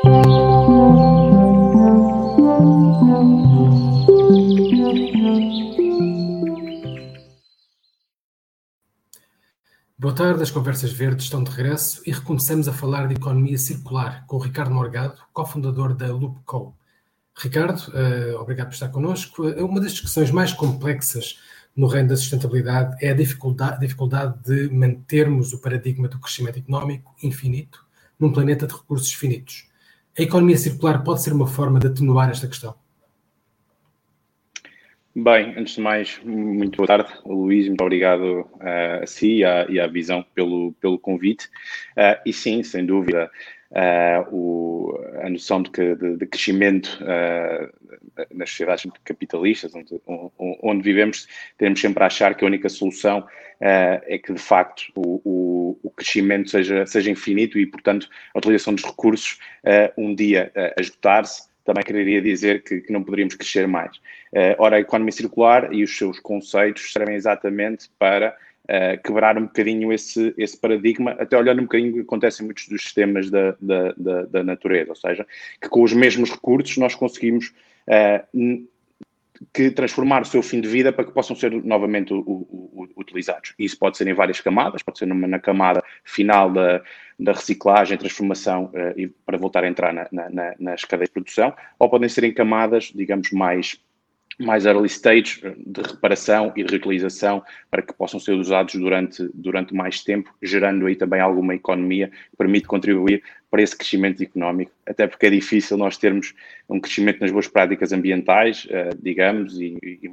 Boa tarde, as Conversas Verdes estão de regresso e recomeçamos a falar de economia circular com o Ricardo Morgado, cofundador da LoopCo. Ricardo, uh, obrigado por estar connosco. Uma das discussões mais complexas no reino da sustentabilidade é a dificuldade, dificuldade de mantermos o paradigma do crescimento económico infinito num planeta de recursos finitos. A economia circular pode ser uma forma de atenuar esta questão? Bem, antes de mais, muito boa tarde, Luís, muito obrigado uh, a si e à, e à Visão pelo, pelo convite. Uh, e sim, sem dúvida, uh, o, a noção de, que, de, de crescimento nas sociedades capitalistas, onde, onde, vivemos, temos sempre a achar que a única solução é que, de facto, o, crescimento seja, seja infinito e, portanto, a utilização dos recursos um dia a esgotar-se também quereria dizer que, que não poderíamos crescer mais. Uh, ora, a economia circular e os seus conceitos servem exatamente para uh, quebrar um bocadinho esse, esse paradigma, até olhando um bocadinho o que acontece em muitos dos sistemas da, da, da, da natureza, ou seja, que com os mesmos recursos nós conseguimos uh, que transformar o seu fim de vida para que possam ser novamente u, u, utilizados. Isso pode ser em várias camadas, pode ser numa, na camada final da, da reciclagem, transformação uh, e para voltar a entrar na, na, nas cadeias de produção, ou podem ser em camadas, digamos, mais mais early stage de reparação e de reutilização para que possam ser usados durante, durante mais tempo, gerando aí também alguma economia que permite contribuir para esse crescimento económico, até porque é difícil nós termos um crescimento nas boas práticas ambientais, uh, digamos, e, e,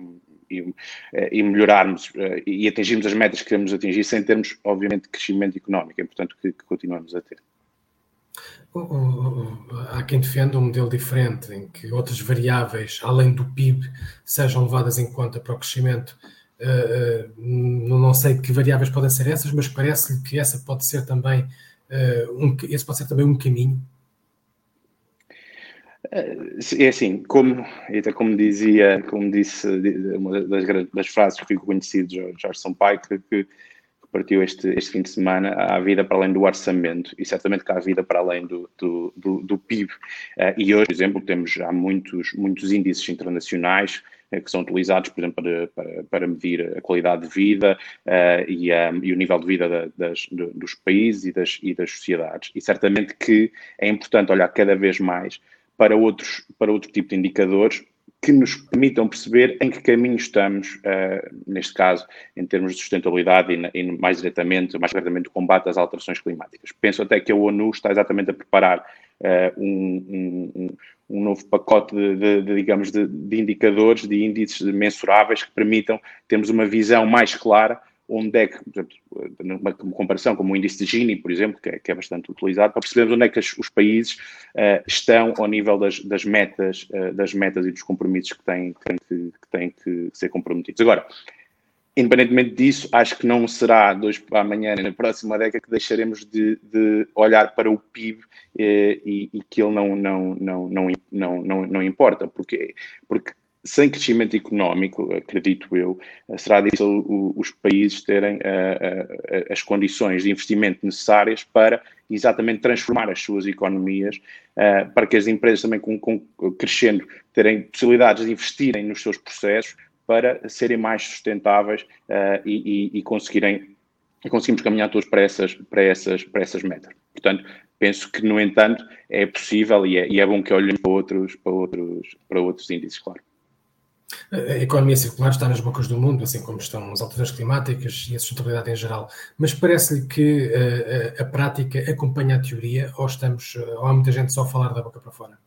e, eh, melhorarmos e atingirmos as metas que queremos atingir sem termos, obviamente, crescimento económico. É importante que, que continuemos a ter. Há quem defenda um modelo diferente, em que outras variáveis, além do PIB, sejam levadas em conta para o crescimento. Uh, uh, não sei que variáveis podem ser essas, mas parece-lhe que essa pode ser também uh, um, esse pode ser também um caminho. É assim, como, como dizia, como disse uma das, das frases que ficou conhecido de Jorge Sampaio, que, que partiu este, este fim de semana, há vida para além do orçamento e certamente que há vida para além do, do, do, do PIB. Uh, eh, e hoje, por exemplo, temos já muitos, muitos índices internacionais uh, que são utilizados, por exemplo, para, para, para medir a qualidade de vida uh, e, um, e, o nível de vida da, das, dos países e das, e das sociedades. E certamente que é importante olhar cada vez mais para outros, para outro tipo de indicadores que nos permitam perceber em que caminho estamos, uh, neste caso, em termos de sustentabilidade e, e, mais diretamente, mais diretamente, o combate às alterações climáticas. Penso até que a ONU está exatamente a preparar uh, um, um, um, novo pacote de, de, de digamos, de, de, indicadores, de índices mensuráveis que permitam termos uma visão mais clara onde é que, por exemplo, numa comparação como o índice de Gini, por exemplo, que é, que é bastante utilizado, para percebermos onde é que os, os países uh, estão ao nível das, das metas, uh, das metas e dos compromissos que têm que, têm que, que, têm que ser comprometidos. Agora, independentemente disso, acho que não será hoje para amanhã, na próxima década, que deixaremos de, de olhar para o PIB eh, e, e, que ele não, não, não, não, não, não, não importa. Porque, porque sem crescimento económico, acredito eu, será difícil os países terem uh, uh, as condições de investimento necessárias para exatamente transformar as suas economias, para que as empresas também com, com, crescendo terem possibilidades de investirem nos seus processos para serem mais sustentáveis e, e, e conseguirem e conseguimos caminhar todos para essas, para essas, para essas metas. Portanto, penso que, no entanto, é possível e é, e é bom que olhem para outros, para outros, para outros índices, claro. A economia circular está nas bocas do mundo, assim como estão as alterações climáticas e a sustentabilidade em geral. Mas parece-lhe que a, eh, a, prática acompanha a teoria ou, estamos, ou há muita gente só a falar da boca para fora?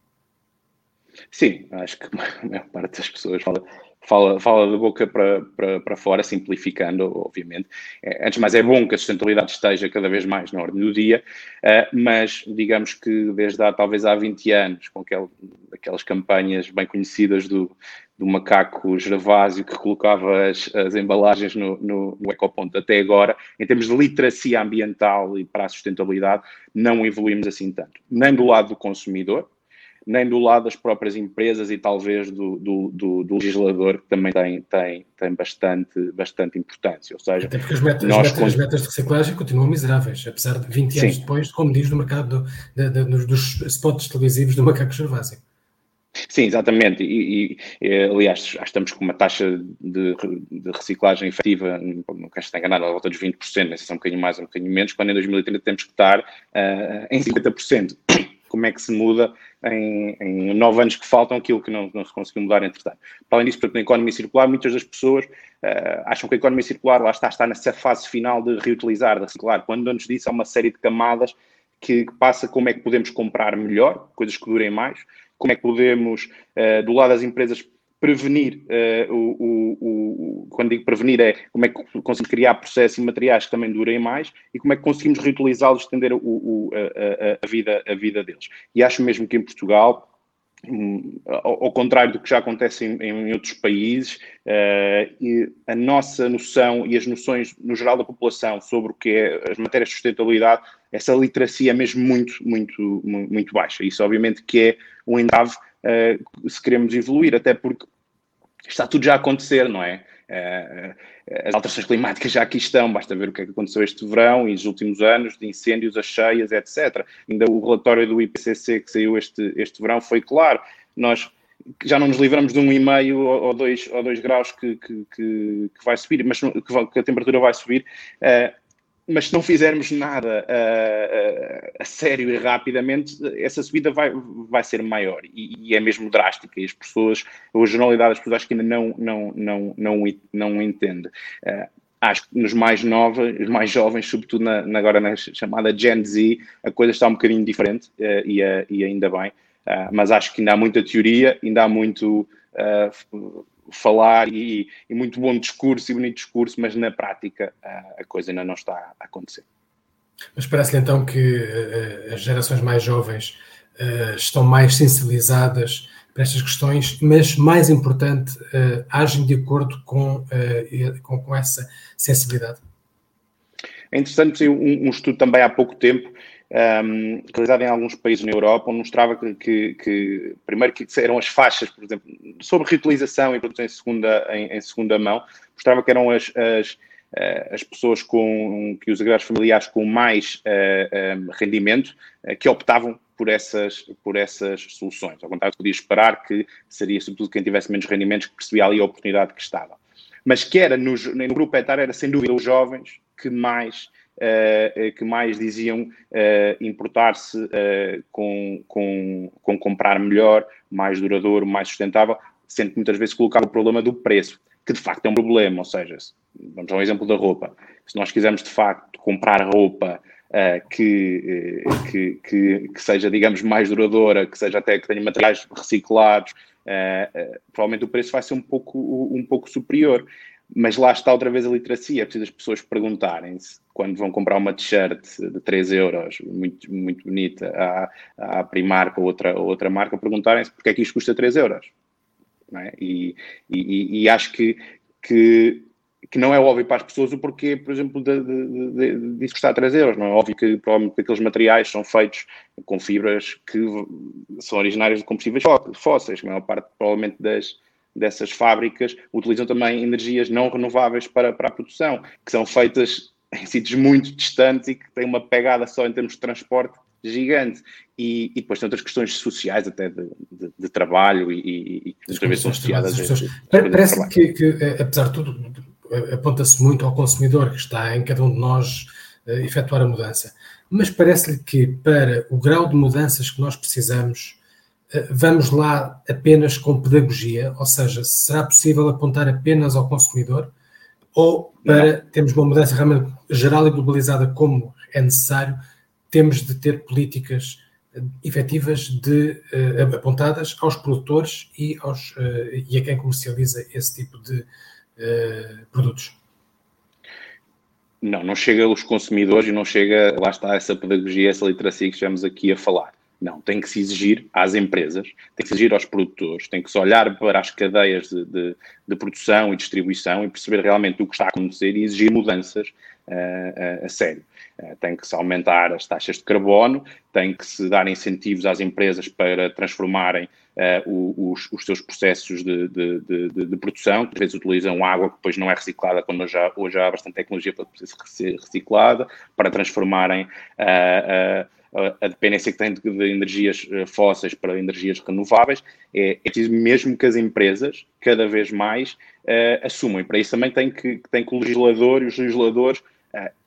Sim, acho que a maior parte das pessoas fala, fala, fala da boca para, para, para fora, simplificando, obviamente. É, antes de mais, é bom que a sustentabilidade esteja cada vez mais na ordem do dia, uh, mas digamos que desde há, talvez há 20 anos, com aquel, aquelas campanhas bem conhecidas do, do macaco Gervásio que colocava as, as embalagens no, no, no ecoponto até agora, em termos de literacia ambiental e para a sustentabilidade, não evoluímos assim tanto. Nem do lado do consumidor, nem do lado das próprias empresas e talvez do, do, do, do legislador, que também tem, tem, tem bastante, bastante importância. Ou seja, Até porque as metas, nós, as metas, as metas de reciclagem continuam miseráveis, apesar de 20 anos Sim. depois, como diz no mercado do, de, de, dos spots televisivos do macaco Gervásio. Sim, exatamente. E, e, aliás, já estamos com uma taxa de, de reciclagem efetiva, não quero estar enganado, à volta dos 20%, não sei se é um bocadinho mais ou um bocadinho menos, quando em 2030 temos que estar uh, em 50% como é que se muda em, em nove anos que faltam aquilo que não, não se conseguiu mudar entretanto. Para além disso, na economia circular, muitas das pessoas uh, acham que a economia circular lá está, está nessa fase final de reutilizar, de reciclar, quando antes disso há uma série de camadas que, que passa como é que podemos comprar melhor, coisas que durem mais, como é que podemos, uh, do lado das empresas, prevenir, uh, o, o, o, quando digo prevenir é como é que conseguimos criar processos e materiais que também durem mais e como é que conseguimos reutilizá-los, estender o, a, a, a, vida, a vida deles. E acho mesmo que em Portugal, um, ao, ao, contrário do que já acontece em, em outros países, uh, a nossa noção e as noções no geral da população sobre o que é as matérias de sustentabilidade, essa literacia é mesmo muito, muito, muito baixa. Isso obviamente que é um entrave uh, se queremos evoluir, até porque está tudo já a acontecer, não é? Uh, as alterações climáticas já aqui estão, basta ver o que é que aconteceu este verão e nos últimos anos, de incêndios, as cheias, etc. Ainda o relatório do IPCC que saiu este, este verão foi claro. Nós já não nos livramos de um e meio ou dois, ou dois graus que, que, que, vai subir, mas que, a temperatura vai subir. Mas se não fizermos nada uh, a sério e rapidamente, essa subida vai, vai ser maior e, e, é mesmo drástica. E as pessoas, a generalidade das pessoas, acho que ainda não, não, não, não, não entende. Uh, acho que nos mais novos, os mais jovens, sobretudo na, na, agora na chamada Gen Z, a coisa está um bocadinho diferente e, e, ainda bem. mas acho que ainda há muita teoria, ainda há muito falar e, e, muito bom discurso e bonito discurso, mas na prática a, a coisa ainda não está a acontecer. Mas parece-lhe então que uh, as gerações mais jovens uh, estão mais sensibilizadas para estas questões, mas mais importante, uh, agem de acordo com, com, com, essa sensibilidade? É interessante, um, um estudo também há pouco tempo um, realizado em alguns países na Europa, onde mostrava que, que, que, primeiro que eram as faixas, por exemplo, sobre reutilização e produção em segunda, em, em segunda mão, mostrava que eram as, as, eh, as pessoas com que os agregados familiares com mais uh, eh, um, rendimento uh, que optavam por essas, por essas soluções. Ao contrário, podia esperar que seria sobretudo quem tivesse menos rendimentos que percebia ali a oportunidade que estava. Mas que era no, no grupo etário, era sem dúvida os jovens que mais que mais diziam uh, importar-se com, com, com comprar melhor, mais duradouro, mais sustentável, sendo que muitas vezes colocava o problema do preço, que de facto é um problema, ou seja, vamos ao exemplo da roupa, se nós quisermos de facto comprar roupa Uh, que, que, que, que, seja, digamos, mais duradoura, que seja até que tenha materiais reciclados, uh, uh, provavelmente o preço vai ser um pouco, um pouco superior. Mas lá está outra vez a literacia, é preciso as pessoas perguntarem-se quando vão comprar uma t-shirt de 3 euros, muito, muito bonita, à, à Primark ou outra, outra marca, perguntarem-se porque é que isto custa 3 euros. É? E, e, e, acho que, que, que não é óbvio para as pessoas o porquê, por exemplo, de, de, de custar 3 euros. Não é óbvio que provavelmente aqueles materiais são feitos com fibras que são originárias de combustíveis fósseis. A maior parte, provavelmente, das, dessas fábricas utilizam também energias não renováveis para, para a produção, que são feitas em sítios muito distantes e que têm uma pegada só em termos de transporte gigante. E, e depois tem outras questões sociais, até de, de, de trabalho, e, e, que são associadas. Parece que, que, eh, apesar de tudo, aponta-se muito ao consumidor, que está em cada um de nós uh, efetuar a mudança. Mas parece-lhe que para o grau de mudanças que nós precisamos, vamos lá apenas com pedagogia, ou seja, será possível apontar apenas ao consumidor ou para Não. termos uma mudança realmente geral e globalizada como é necessário, temos de ter políticas eh, efetivas de, uh, apontadas aos produtores e, aos, uh, e a quem comercializa esse tipo de uh, produtos. Não, não chega aos consumidores e não chega, lá está essa pedagogia, essa literacia que estamos aqui a falar. Não, tem que se exigir às empresas, tem que se exigir aos produtores, tem que se olhar para as cadeias de, de, de produção e distribuição e perceber realmente o que está a acontecer e exigir mudanças a, a sério. Tem que se aumentar as taxas de carbono, tem que se dar incentivos às empresas para transformarem uh, os, os, seus processos de, de, de, de, produção, que às vezes utilizam água que depois não é reciclada, quando há, hoje há bastante tecnologia para ser reciclada, para transformarem uh, uh, a dependência que têm de, energias eh, fósseis para energias renováveis, é, é preciso mesmo que as empresas, cada vez mais, assumam. E para isso também tem que, tem que o legislador e os legisladores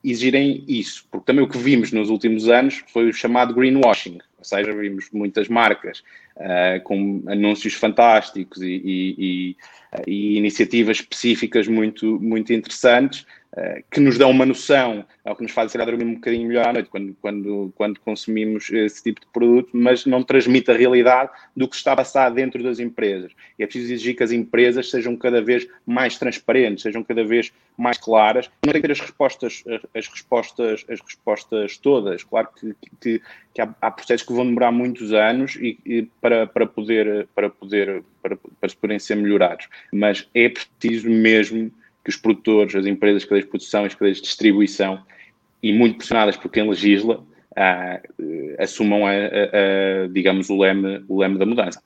exigirem isso. Porque também o que vimos nos últimos anos foi o chamado greenwashing. Ou seja, vimos muitas marcas uh, com anúncios fantásticos e, e, e, e iniciativas específicas muito, muito interessantes eh, que nos dão uma noção, ao que nos faz ser dormir um bocadinho melhor à noite quando, quando, quando consumimos esse tipo de produto, mas não transmite a realidade do que está a passar dentro das empresas. E é preciso exigir que as empresas sejam cada vez mais transparentes, sejam cada vez mais claras. Não tem que ter as respostas, as respostas, as respostas todas. Claro que, que, que há, há, processos que vão demorar muitos anos e, e para, para poder, para poder, para, para poderem ser melhorados. Mas é preciso mesmo que os produtores, as empresas, as cadeias de produção, as cadeias de distribuição, e muito pressionadas por quem legisla, uh, assumam, a, a, a, digamos, o leme, o leme da mudança.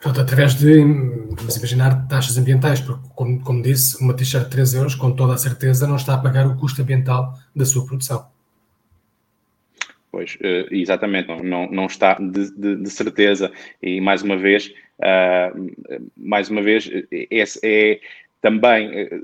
Portanto, através de, vamos imaginar, taxas ambientais, porque, como, como disse, uma t-shirt de 3 euros, com toda a certeza, não está a pagar o custo ambiental da sua produção. Pois, uh, exatamente, não, não, não está de, de, de, certeza. E mais uma vez, uh, mais uma vez, esse é também, eh,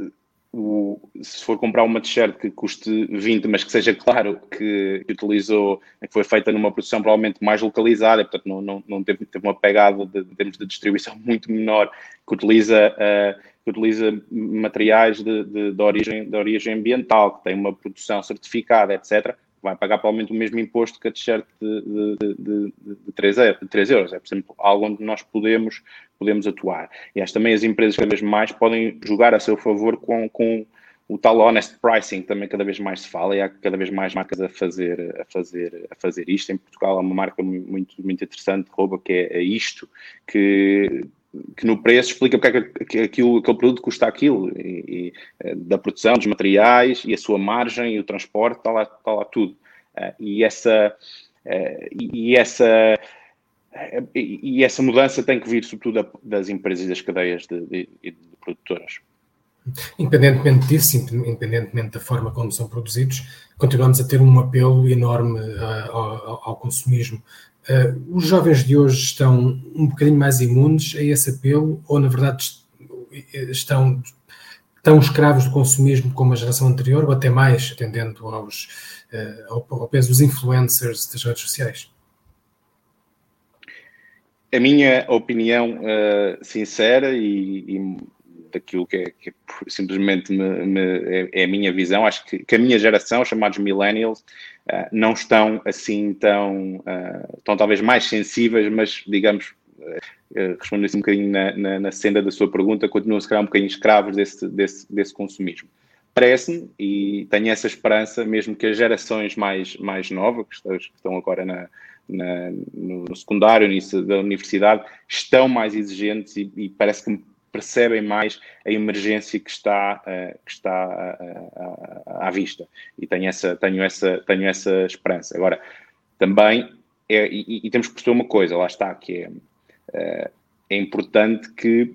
o, se for comprar uma t-shirt que custe 20, mas que seja claro que, que, utilizou, que foi feita numa produção provavelmente mais localizada, portanto não, não, não teve, teve uma pegada de, de termos de distribuição muito menor, que utiliza, uh, que utiliza materiais de, de, de, origem, de origem ambiental, que tem uma produção certificada, etc., vai pagar provavelmente o mesmo imposto que a t-shirt de, de, de, de, 3, de 3 euros. É, por exemplo, algo onde nós podemos, podemos atuar. E acho também as empresas cada vez mais podem jogar a seu favor com, com o tal honest pricing também cada vez mais se fala e há cada vez mais marcas a fazer a fazer a fazer isto em Portugal há uma marca muito muito interessante rouba que é, é isto que que no preço explica porque é que aquilo, aquele produto custa aquilo, e, e, eh, da produção, dos materiais, e a sua margem, e o transporte, está lá, está lá tudo. Uh, e essa, uh, e, essa, e essa mudança tem que vir sobretudo das empresas e das cadeias de, de, de produtoras. Independentemente disso, independentemente da forma como são produzidos, continuamos a ter um apelo enorme ao, ao consumismo Uh, os jovens de hoje estão um bocadinho mais imunes a esse apelo ou, na verdade, estão tão escravos do consumismo como a geração anterior ou até mais, atendendo aos, uh, ao, peso dos influencers das redes sociais? A minha opinião uh, sincera e, e, daquilo que é, que simplesmente me, me, é, é, a minha visão, acho que, que a minha geração, os chamados millennials, uh, não estão assim tão, uh, estão talvez mais sensíveis, mas digamos, uh, respondendo assim um bocadinho na, na, na, senda da sua pergunta, continuam se calhar um bocadinho escravos desse, desse, desse consumismo. Parece-me, e tenho essa esperança, mesmo que as gerações mais, mais novas, que estão agora na, na, no, secundário, no da universidade, estão mais exigentes e, e parece que percebem mais a emergência que está, uh, que está uh, à vista. E tenho essa, tenho, essa, tenho essa esperança. Agora, também, é, e, e, temos que perceber uma coisa, lá está, que é, é importante que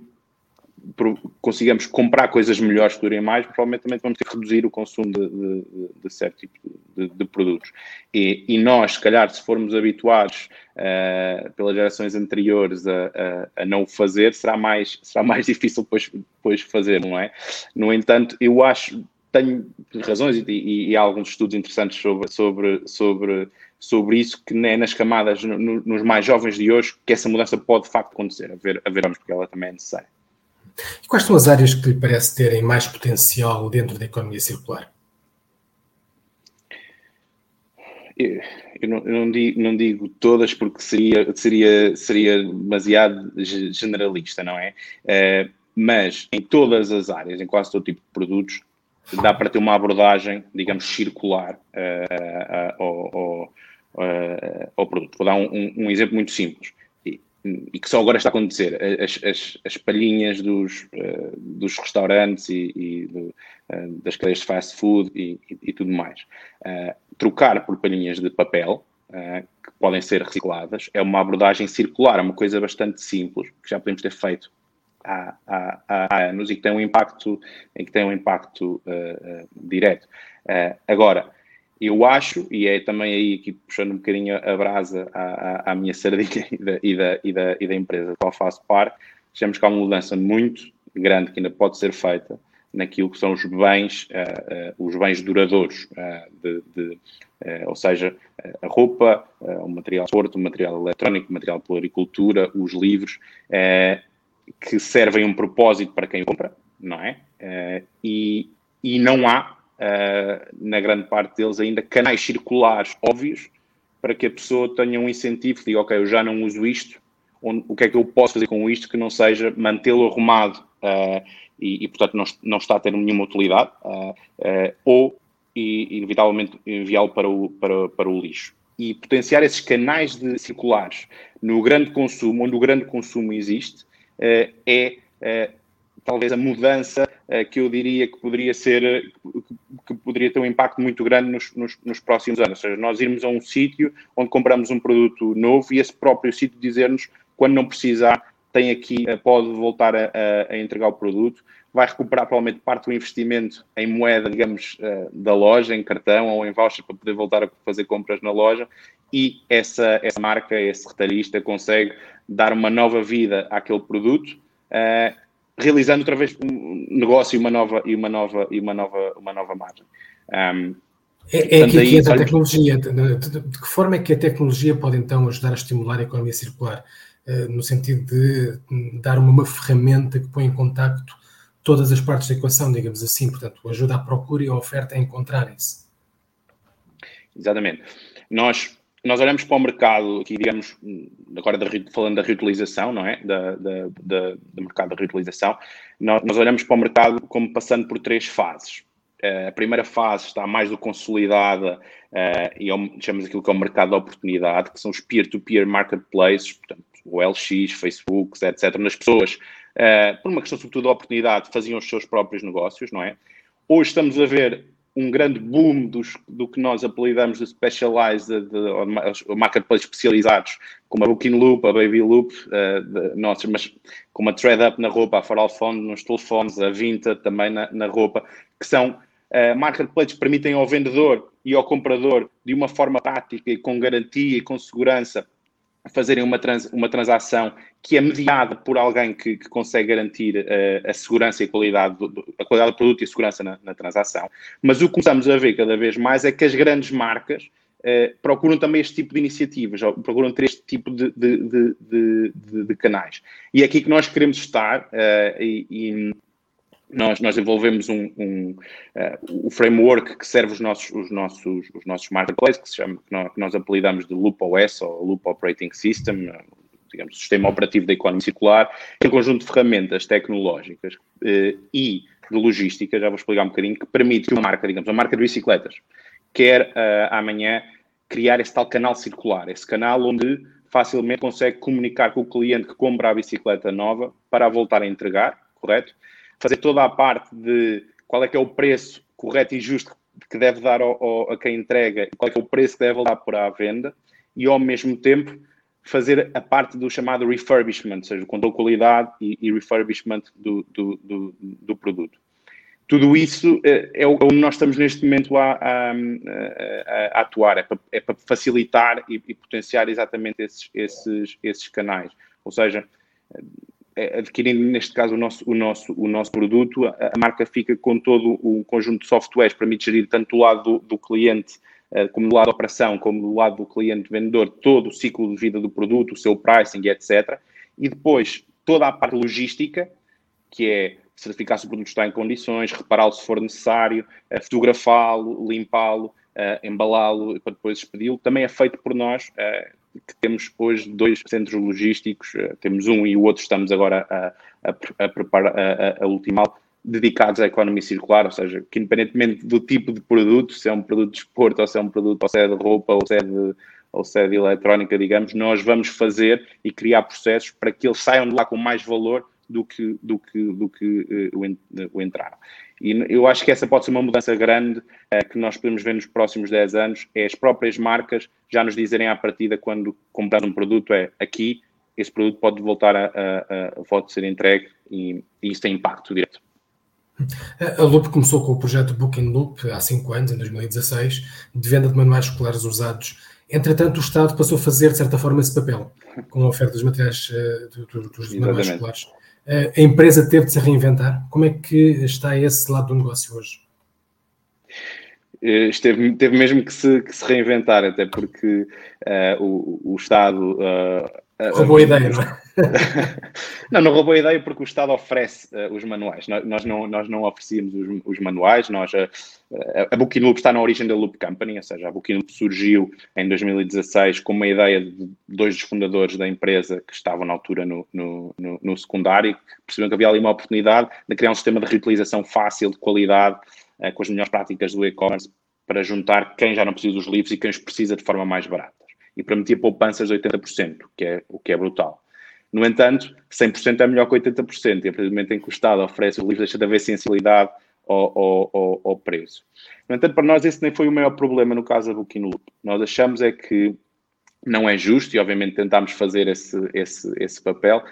consigamos comprar coisas melhores que durem mais, provavelmente também vamos ter que reduzir o consumo de, de, de certo tipo de, de produtos. E, e, nós, se calhar, se formos habituados uh, pelas gerações anteriores a, a, a, não o fazer, será mais, será mais difícil depois, depois fazer, não é? No entanto, eu acho, tenho razões e, e, e há alguns estudos interessantes sobre, sobre, sobre, sobre isso, que é nas camadas, no, nos mais jovens de hoje, que essa mudança pode de facto acontecer, a ver, a vermos porque ela também é necessária. E quais são as áreas que lhe parece terem mais potencial dentro da economia circular? Eu, eu, não, eu não, digo, não, digo, todas porque seria, seria, seria demasiado generalista, não é? Uh, mas em todas as áreas, em quase todo tipo de produtos, dá para ter uma abordagem, digamos, circular uh, uh, ao, ao, ao, produto. Vou dar um, um, um exemplo muito simples e que só agora está a acontecer, as, as, as palhinhas dos, uh, dos restaurantes e, e do, uh, das cadeias de fast food e, e, e tudo mais. Uh, trocar por palhinhas de papel, que podem ser recicladas, é uma abordagem circular, é uma coisa bastante simples, que já podemos ter feito há, há, há anos e que tem um impacto, que tem um impacto direto. agora, eu acho, e é também aí aqui puxando um bocadinho a brasa à, à, à minha sardinha e da, e, da, e, da, e da empresa que eu faço parte, achamos que há uma mudança muito grande que ainda pode ser feita naquilo que são os bens, uh, uh, os bens duradouros, uh, de, de ou seja, a roupa, o material de esporte, o material eletrónico, o material de agricultura, os livros, que servem um propósito para quem compra, não é? e, e não há uh, na grande parte deles ainda, canais circulares óbvios para que a pessoa tenha um incentivo, diga, ok, eu já não uso isto, onde, o que é que eu posso fazer com isto que não seja mantê-lo arrumado uh, e, e, portanto, não, não, está a ter nenhuma utilidade, uh, ou, e, inevitavelmente, enviá-lo para o, para, para o lixo. E potenciar esses canais de circulares no grande consumo, onde o grande consumo existe, é talvez a mudança que eu diria que poderia ser, que poderia ter um impacto muito grande nos, nos, nos próximos anos. Ou seja, nós irmos a um sítio onde compramos um produto novo e esse próprio sítio dizer-nos quando não precisar, tem aqui, uh, pode voltar a, a, entregar o produto, vai recuperar provavelmente parte do investimento em moeda, digamos, uh, da loja, em cartão ou em voucher para poder voltar a fazer compras na loja e essa, essa marca, esse retalhista consegue dar uma nova vida àquele produto realizando outra vez um negócio e uma nova e uma nova e uma nova uma nova margem. Um, é, é aqui que entra a tecnologia. De, que forma é que a tecnologia pode então ajudar a estimular a economia circular? Uh, no sentido de dar uma, uma, ferramenta que põe em contacto todas as partes da equação, digamos assim, portanto, ajuda a procura e a oferta a encontrarem-se. Exatamente. Nós nós olhamos para o mercado, aqui digamos, agora da, falando da reutilização, não é? Da, da, da, do mercado da reutilização, nós, nós, olhamos para o mercado como passando por três fases. Uh, a primeira fase está mais do consolidada uh, e é chamamos aquilo que é o mercado de oportunidade, que são os peer-to-peer -peer marketplaces, portanto, o LX, Facebook, etc., nas pessoas, uh, por uma questão sobretudo de oportunidade, faziam os seus próprios negócios, não é? Hoje estamos a ver um grande boom dos, do que nós apelidamos de specialized, de, de, marketplaces especializados, como a Booking Loop, a Baby Loop, uh, de, nossa, mas como a Thread Up na roupa, a Faral Phone nos telefones, a Vinta também na, na roupa, que são uh, marketplaces que permitem ao vendedor e ao comprador, de uma forma prática e com garantia e com segurança, fazerem uma, trans, uma transação que é mediada por alguém que, que consegue garantir uh, a segurança e a qualidade, do, a qualidade do produto e a segurança na, na, transação. Mas o que começamos a ver cada vez mais é que as grandes marcas uh, procuram também este tipo de iniciativas, procuram ter este tipo de, de, de, de canais. E é aqui que nós queremos estar uh, e, e nós, nós desenvolvemos um, um uh, o framework que serve os nossos, os nossos, os nossos marketplaces, que, se chama, que, nós, que nós apelidamos de Loop OS ou Loop Operating System, uh, digamos, sistema operativo da economia circular, que é um conjunto de ferramentas tecnológicas uh, e de logística, já vou explicar um bocadinho, que permite que uma marca, digamos, uma marca de bicicletas, quer amanhã criar esse tal canal circular, esse canal onde facilmente consegue comunicar com o cliente que compra a bicicleta nova para a voltar a entregar, correto? Fazer toda a parte de qual é que é o preço correto e justo que deve dar ao, ao, a quem entrega, qual é que é o preço que deve dar para a venda e ao mesmo tempo fazer a parte do chamado refurbishment, ou seja, controle de qualidade e, e refurbishment do, do, do, do, produto. Tudo isso é, é onde nós estamos neste momento a, a, a, a atuar, é para, é para facilitar e, e, potenciar exatamente esses, esses, esses canais. Ou seja, adquirindo neste caso o nosso, o nosso, o nosso produto, a, a marca fica com todo o conjunto de softwares, permite gerir tanto do lado do, do cliente uh, como do lado da operação, como do lado do cliente vendedor, todo o ciclo de vida do produto, o seu pricing, etc. E depois toda a parte logística, que é certificar se o produto está em condições, repará-lo se for necessário, uh, fotografá-lo, limpá-lo, embalá-lo para depois expedi-lo, também é feito por nós. Que temos hoje dois centros logísticos, uh, temos um e o outro estamos agora a, a, a preparar a, a, ultimá-lo, dedicados à economia circular, ou seja, que independentemente do tipo de produto, se é um produto de esporte, ou se é um produto, ou se é de roupa, ou se é de, ou sede eletrónica, digamos, nós vamos fazer e criar processos para que eles saiam de lá com mais valor do que, do que, do que uh, o, entraram. E eu acho que essa pode ser uma mudança grande uh, que nós podemos ver nos próximos 10 anos, é as próprias marcas já nos dizerem à partida quando comprar um produto, é aqui, esse produto pode voltar a, a, a pode ser entregue e, e isso tem impacto direto. A Loop começou com o projeto Booking Loop há 5 anos, em 2016, de venda de manuais escolares usados. Entretanto, o Estado passou a fazer, de certa forma, esse papel, com a oferta dos materiais uh, dos manuais escolares. Uh, a empresa teve de se reinventar. Como é que está esse lado do negócio hoje? Esteve, teve mesmo que se, que se reinventar, até porque uh, o, o, Estado Roubou a ideia, não é? não, não roubou a ideia porque o Estado oferece uh, os manuais. Nós, nós, não, nós não oferecíamos os, os manuais. Nós, uh, a Booking Loop está na origem da Loop Company, ou seja, a Booking Loop surgiu em 2016 com uma ideia de dois dos fundadores da empresa que estavam na altura no, no, no, no secundário, que perceberam que havia ali uma oportunidade de criar um sistema de reutilização fácil, de qualidade, uh, com as melhores práticas do e-commerce, para juntar quem já não precisa dos livros e quem os precisa de forma mais barata e prometia poupanças de 80%, que é, o que é brutal. No entanto, 100% é melhor que 80%, e a partir do momento em que o Estado oferece o livro, deixa de haver sensibilidade ao, ao, ao, ao, preço. No entanto, para nós esse nem foi o maior problema no caso da Booking Loop. Nós achamos é que não é justo, e obviamente tentámos fazer esse, esse, esse papel,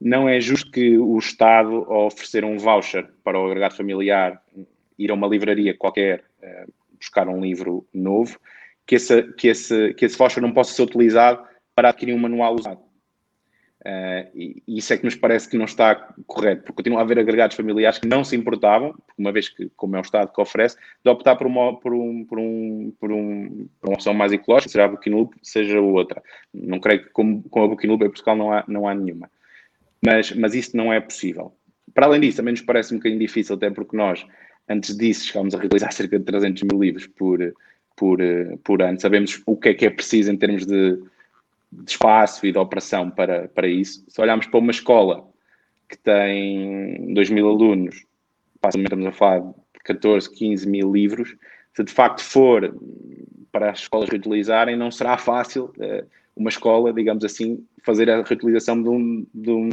não é justo que o Estado, ao oferecer um voucher para o agregado familiar, ir a uma livraria qualquer eh, buscar um livro novo, que esse, que esse, que esse voucher não possa ser utilizado para adquirir um manual usado. Uh, e, isso é que nos parece que não está correto, porque continua a haver agregados familiares que não se importavam, uma vez que, como é o Estado que oferece, de optar por uma, por um, por um, por um, por uma opção mais ecológica, seja a Booking seja outra. Não creio que com, com a Booking em Portugal não há, não há nenhuma. Mas, mas isso não é possível. Para além disso, também nos parece um bocadinho difícil, até porque nós, antes disso, chegámos a realizar cerca de 300 mil livros por, por, eh, por ano. Sabemos o que é que é preciso em termos de, de espaço e de operação para, para isso. Se olharmos para uma escola que tem 2 mil alunos, facilmente estamos a falar de 14, 15 mil livros, se de facto for para as escolas reutilizarem, não será fácil uh, uma escola, digamos assim, fazer a reutilização de um, de um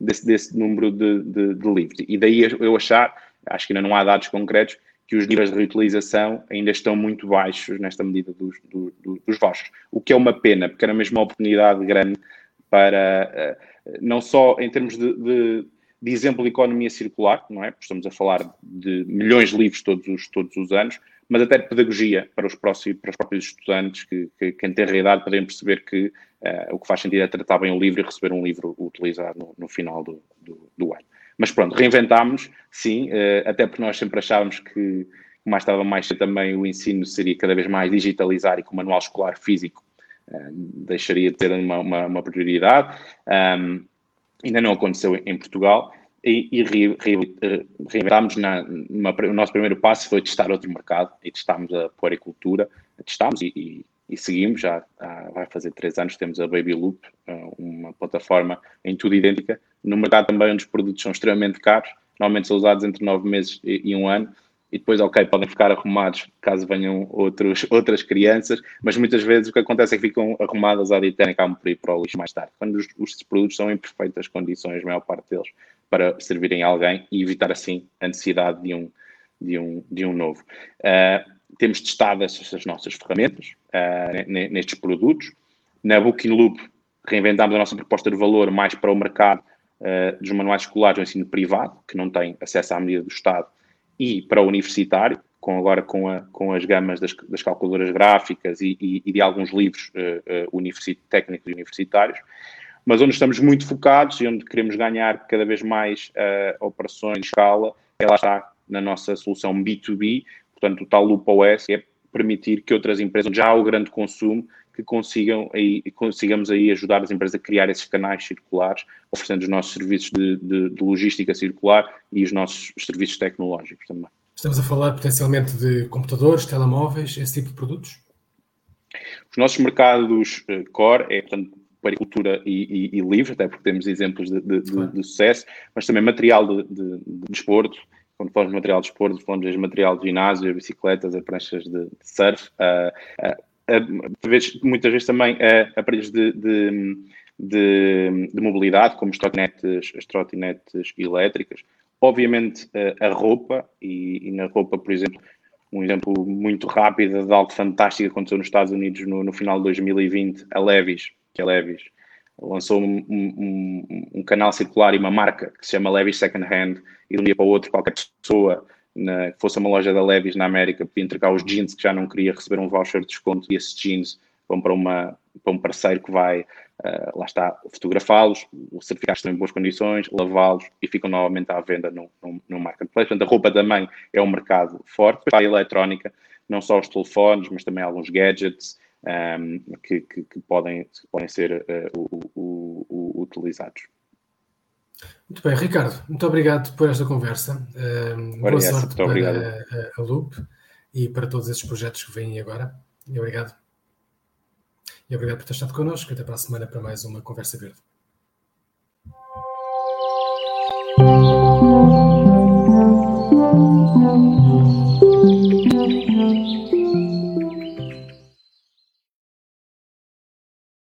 desse, desse, número de, de, de livros. E daí eu achar, acho que ainda não há dados concretos, que os níveis de reutilização ainda estão muito baixos nesta medida dos, do, do, dos vouchers. O que é uma pena, porque era mesmo uma oportunidade grande para, eh, não só em termos de, de, de, exemplo de economia circular, não é? Estamos a falar de milhões de livros todos os, todos os anos, mas até de pedagogia para os, próximos, para os próprios estudantes que, que, que em ter idade podem perceber que uh, o que faz sentido é tratar bem o livro e receber um livro utilizado no, no final do, do, do ano. Mas pronto, reinventámos, sim, eh, até porque nós sempre achávamos que mais ou mais também o ensino seria cada vez mais digitalizar e com o manual escolar físico uh, deixaria de ter uma, uma, uma prioridade. Um, ainda não aconteceu em Portugal e, e re, re, reinventámos, na, numa, o nosso primeiro passo foi testar outro mercado e testámos a puericultura, testámos e, e e seguimos, já há, vai fazer três anos, temos a Baby Loop, eh, uma plataforma em tudo idêntica, no mercado também onde os produtos são extremamente caros, normalmente são usados entre nove meses e, e um ano, e depois, ok, podem ficar arrumados caso venham outros, outras crianças, mas muitas vezes o que acontece é que ficam arrumadas à dita e acabam por ir para o lixo mais tarde, quando os, os produtos são em perfeitas condições, a maior parte deles, para servirem a alguém e evitar assim a necessidade de um, de um, de um novo. Uh, temos testado essas nossas ferramentas uh, nestes produtos. Na Booking Loop reinventámos a nossa proposta de valor mais para o mercado uh, dos manuais escolares do ensino privado, que não tem acesso à medida do Estado, e para o universitário, com agora com, a, com as gamas das, das calculadoras gráficas e, e, e, de alguns livros uh, uh, técnicos e universitários, mas onde estamos muito focados e onde queremos ganhar cada vez mais uh, operações de escala, é lá está na nossa solução B2B, Portanto, o tal Loop OS é permitir que outras empresas, onde já há o grande consumo, que consigam aí, consigamos aí ajudar as empresas a criar esses canais circulares, oferecendo os nossos serviços de, de, de logística circular e os nossos serviços tecnológicos também. Estamos a falar potencialmente de computadores, telemóveis, esse tipo de produtos? Os nossos mercados uh, core é, portanto, agricultura e, e, e, livre, até porque temos exemplos de, de, de, de sucesso, mas também material de, de, desporto, quando falamos de material de esporte, falamos de material de ginásio, bicicletas, pranchas de, de surf, uh, uh, muitas vezes também aparelhos de, de, de, de, mobilidade, como as trotinetes, as trotinetes elétricas. Obviamente, a roupa, e, e, na roupa, por exemplo, um exemplo muito rápido de algo fantástico que aconteceu nos Estados Unidos no, no final de 2020, a Levis, que é Levis, lançou um, um, um, canal circular e uma marca que se chama Levis Second Hand e de um dia para o outro qualquer pessoa na, que fosse uma loja da Levis na América podia entregar os jeans que já não queria receber um voucher de desconto e esses jeans vão para, uma, para um parceiro que vai, uh, lá está, fotografá-los, o certificado estão em boas condições, lavá-los e ficam novamente à venda no, no, no marketplace. Portanto, a roupa também é um mercado forte. Para a eletrónica, não só os telefones, mas também alguns gadgets, um, que, que, que, podem, que podem ser uh, utilizados. Muito bem, Ricardo, muito obrigado por esta conversa. Um, boa sorte para a, a Loop e para todos esses projetos que vêm agora. E obrigado. E obrigado por ter estado connosco. Até para a semana para mais uma Conversa Verde.